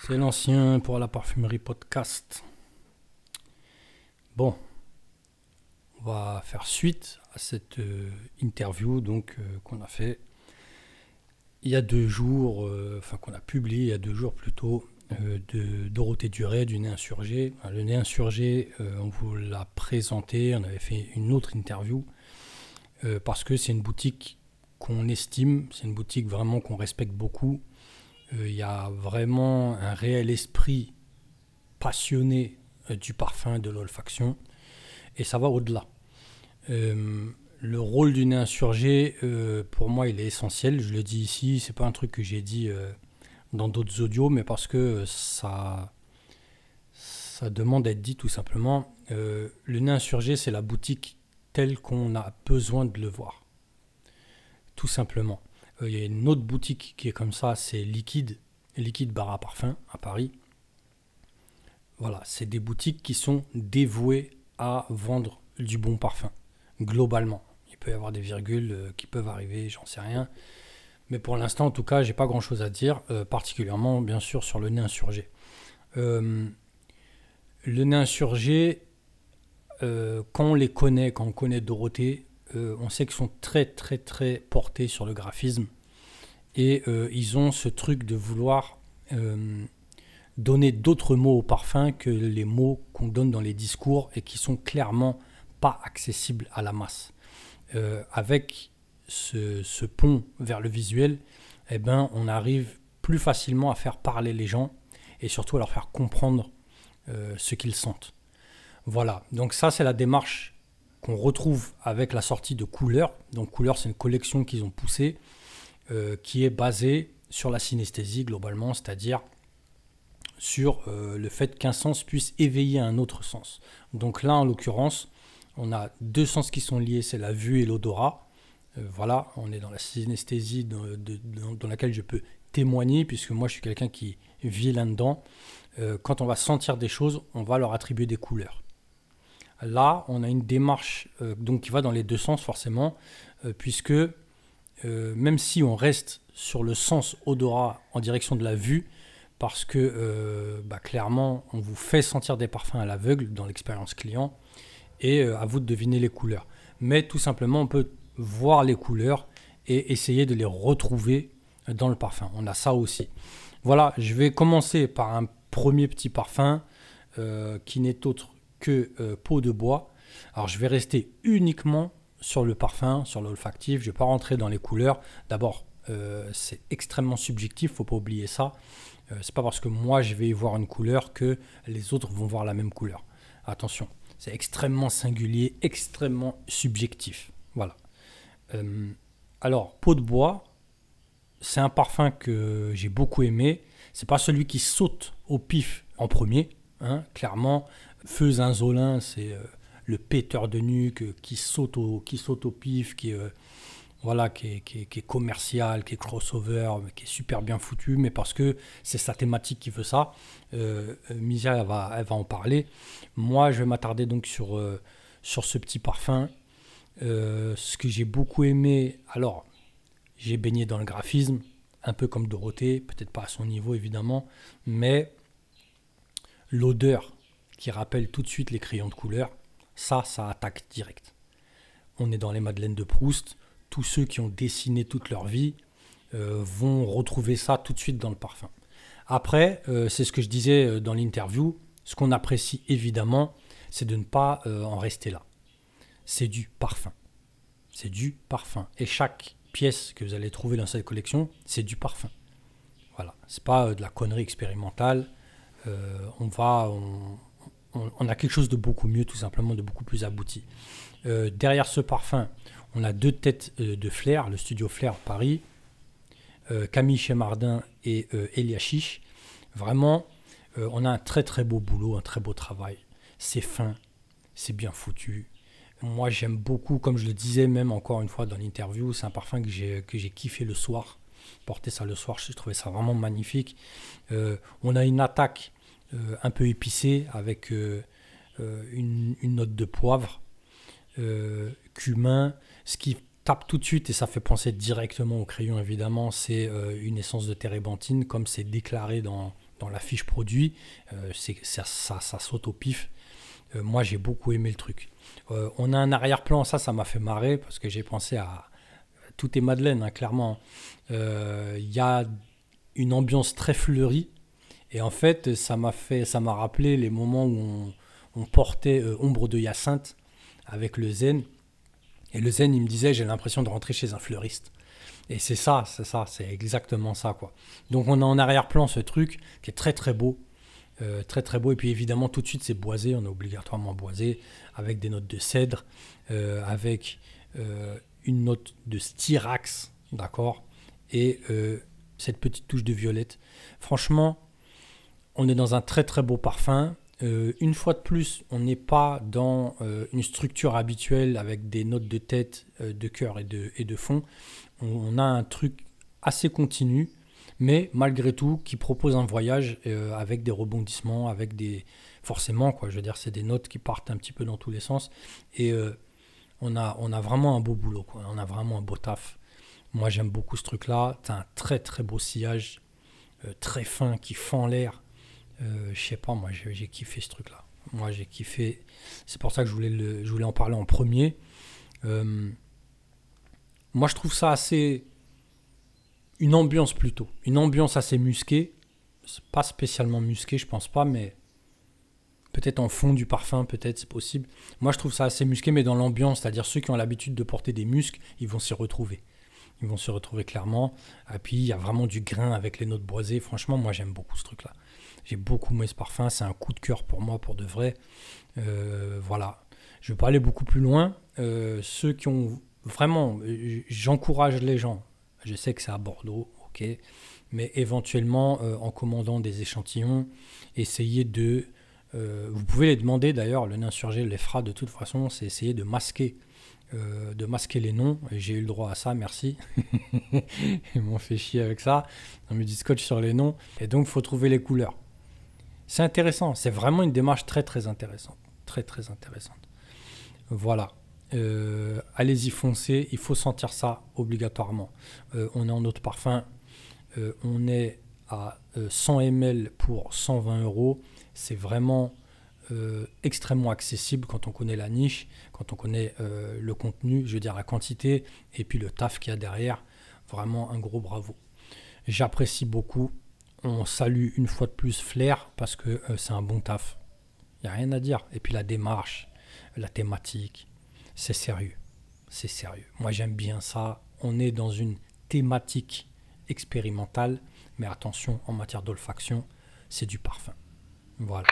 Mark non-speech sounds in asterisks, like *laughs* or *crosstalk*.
C'est l'ancien pour la parfumerie podcast. Bon, on va faire suite à cette euh, interview donc euh, qu'on a fait il y a deux jours, euh, enfin qu'on a publié il y a deux jours plutôt, de Dorothée Duret du Nez Insurgé. Le Nez Insurgé, on vous l'a présenté, on avait fait une autre interview parce que c'est une boutique qu'on estime, c'est une boutique vraiment qu'on respecte beaucoup il y a vraiment un réel esprit passionné euh, du parfum, de l'olfaction, et ça va au-delà. Euh, le rôle d'une insurgée, pour moi, il est essentiel. Je le dis ici, c'est pas un truc que j'ai dit dans d'autres audios, mais parce que ça, ça demande d'être dit tout simplement. le nez insurgé, c'est la boutique telle qu'on a besoin de le voir. Tout simplement. Euh, il y a une autre boutique qui est comme ça, c'est Liquide, Liquide Bar à Parfum à Paris. Voilà, c'est des boutiques qui sont dévouées à vendre du bon parfum, globalement. Il peut y avoir des virgules euh, qui peuvent arriver, j'en sais rien. Mais pour l'instant, en tout cas, j'ai pas grand chose à dire, euh, particulièrement bien sûr sur le nez insurgé. le nez insurgé, quand on les connaît, quand on connaît Dorothée, euh, on sait qu'ils sont très très très portés sur le graphisme et euh, ils ont ce truc de vouloir euh, donner d'autres mots au parfum que les mots qu'on donne dans les discours et qui sont clairement pas accessibles à la masse. avec ce, pont vers le visuel, eh ben, on arrive plus facilement à faire parler les gens et surtout à leur faire comprendre ce qu'ils sentent. Voilà, donc ça c'est la démarche qu'on retrouve avec la sortie de Couleur. Donc Couleur, c'est une collection qu'ils ont poussée euh, qui est basée sur la synesthésie globalement, c'est-à-dire sur euh, le fait qu'un sens puisse éveiller un autre sens. Donc là, en l'occurrence, on a deux sens qui sont liés, c'est la vue et l'odorat. Euh, voilà, on est dans la synesthésie dans, laquelle je peux témoigner, puisque moi je suis quelqu'un qui vit là-dedans. quand on va sentir des choses, on va leur attribuer des couleurs. Là, on a une démarche euh, qui va dans les deux sens forcément, euh, puisque euh, même si on reste sur le sens odorat en direction de la vue, parce que bah, clairement, on vous fait sentir des parfums à l'aveugle dans l'expérience client, et à vous de deviner les couleurs. Mais tout simplement, on peut voir les couleurs et essayer de les retrouver dans le parfum. On a ça aussi. Voilà, je vais commencer par un premier petit parfum qui n'est autre que euh, peau de bois. Alors je vais rester uniquement sur le parfum, sur l'olfactif, je ne vais pas rentrer dans les couleurs. D'abord, euh, c'est extrêmement subjectif, faut pas oublier ça. Euh, c'est pas parce que moi je vais voir une couleur que les autres vont voir la même couleur. Attention, c'est extrêmement singulier, extrêmement subjectif. Voilà. Euh, alors, peau de bois, c'est un parfum que j'ai beaucoup aimé. C'est pas celui qui saute au pif en premier, hein, clairement. Feu Inzolin, c'est euh, le péteur de nuque euh, qui saute au, qui saute au pif, qui, euh, voilà, qui est, commercial, qui est crossover, qui est super bien foutu, mais parce que c'est sa thématique qui veut ça. Euh, Misia, va, elle va en parler. Moi, je vais m'attarder donc sur, sur ce petit parfum. ce que j'ai beaucoup aimé, alors, j'ai baigné dans le graphisme, un peu comme Dorothée, peut-être pas à son niveau évidemment, mais l'odeur qui rappelle tout de suite les crayons de couleur, ça, ça attaque direct. On est dans les Madeleines de Proust. Tous ceux qui ont dessiné toute leur vie euh, vont retrouver ça tout de suite dans le parfum. Après, euh, c'est ce que je disais euh, dans l'interview, ce qu'on apprécie évidemment, c'est de ne pas en rester là. C'est du parfum. C'est du parfum. Et chaque pièce que vous allez trouver dans cette collection, c'est du parfum. Voilà, c'est pas de la connerie expérimentale. on va, a quelque chose de beaucoup mieux, tout simplement, de beaucoup plus abouti. Euh, derrière ce parfum, on a deux têtes euh, de Flair, le studio Flair Paris, euh, Camille Chemardin et Elia Chiche. Vraiment, on a un très très beau boulot, un très beau travail. C'est fin, c'est bien foutu. Moi, j'aime beaucoup, comme je le disais même encore une fois dans l'interview, c'est un parfum que j'ai, kiffé le soir. Porter ça le soir, je trouvais ça vraiment magnifique. on a une attaque un peu épicé avec euh, euh, une, note de poivre, cumin. Ce qui tape tout de suite et ça fait penser directement au crayon évidemment, c'est une essence de térébenthine comme c'est déclaré dans, dans la fiche produit, ça, ça, ça, saute au pif. moi, j'ai beaucoup aimé le truc. on a un arrière-plan, ça, ça m'a fait marrer parce que j'ai pensé à tout est Madeleine, hein, clairement. Il y a une ambiance très fleurie. Et en fait, ça m'a fait, ça m'a rappelé les moments où on, portait Ombre de Hyacinthe avec le zen. Et le zen, il me disait, j'ai l'impression de rentrer chez un fleuriste. Et c'est ça, c'est ça, c'est exactement ça, quoi. Donc on a en arrière-plan ce truc qui est très très beau, euh, très très beau. Et puis évidemment, tout de suite, c'est boisé, on est obligatoirement boisé, avec des notes de cèdre, euh, avec euh, une note de styrax, d'accord, et cette petite touche de violette. Franchement, on est dans un très très beau parfum. Euh, une fois de plus, on n'est pas dans euh, une structure habituelle avec des notes de tête, euh, de cœur et de, et fond. On, a un truc assez continu, mais malgré tout, qui propose un voyage avec des rebondissements, avec des. Forcément, quoi, je veux dire, c'est des notes qui partent un petit peu dans tous les sens. Et on, a, vraiment un beau boulot. On a vraiment un beau taf. Moi, j'aime beaucoup ce truc-là. Tu as un très très beau sillage, très fin, qui fend l'air euh, je sais pas, moi j'ai kiffé ce truc-là. Moi j'ai kiffé. C'est pour ça que je voulais, en parler en premier. Euh, moi je trouve ça assez. Une ambiance plutôt. Une ambiance assez musquée. Pas spécialement musqué, je pense pas, mais peut-être en fond du parfum, peut-être c'est possible. Moi je trouve ça assez musqué, mais dans l'ambiance, c'est-à-dire ceux qui ont l'habitude de porter des muscles, ils vont s'y retrouver. Ils vont se retrouver clairement. Et puis il y a vraiment du grain avec les notes boisées. Franchement, moi j'aime beaucoup ce truc-là. J'ai beaucoup aimé ce parfum, c'est un coup de cœur pour moi, pour de vrai. Euh, voilà. Je vais pas aller beaucoup plus loin. Euh, ceux qui ont vraiment, j'encourage les gens. Je sais que c'est à Bordeaux, ok, mais éventuellement euh, en commandant des échantillons, essayez de. vous pouvez les demander d'ailleurs, le insurgé les fera de toute façon, c'est essayer de masquer de masquer les noms. J'ai eu le droit à ça, merci. *laughs* Ils m'ont fait chier avec ça. On me dit scotch sur les noms. Et donc, faut trouver les couleurs. C'est intéressant, c'est vraiment une démarche très très intéressante. Très très intéressante. Voilà. Euh, allez-y foncez, il faut sentir ça obligatoirement. Euh, on est en autre parfum, euh, on est à 100 ml pour 120 euros. C'est vraiment extrêmement accessible quand on connaît la niche, quand on connaît le contenu, je veux dire la quantité, et puis le taf qu'il y a derrière. Vraiment un gros bravo. J'apprécie beaucoup on salue une fois de plus Flair parce que euh, c'est un bon taf. Il n'y a rien à dire. Et puis la démarche, la thématique, c'est sérieux. C'est sérieux. Moi j'aime bien ça. On est dans une thématique expérimentale, mais attention, en matière d'olfaction, c'est du parfum. Voilà.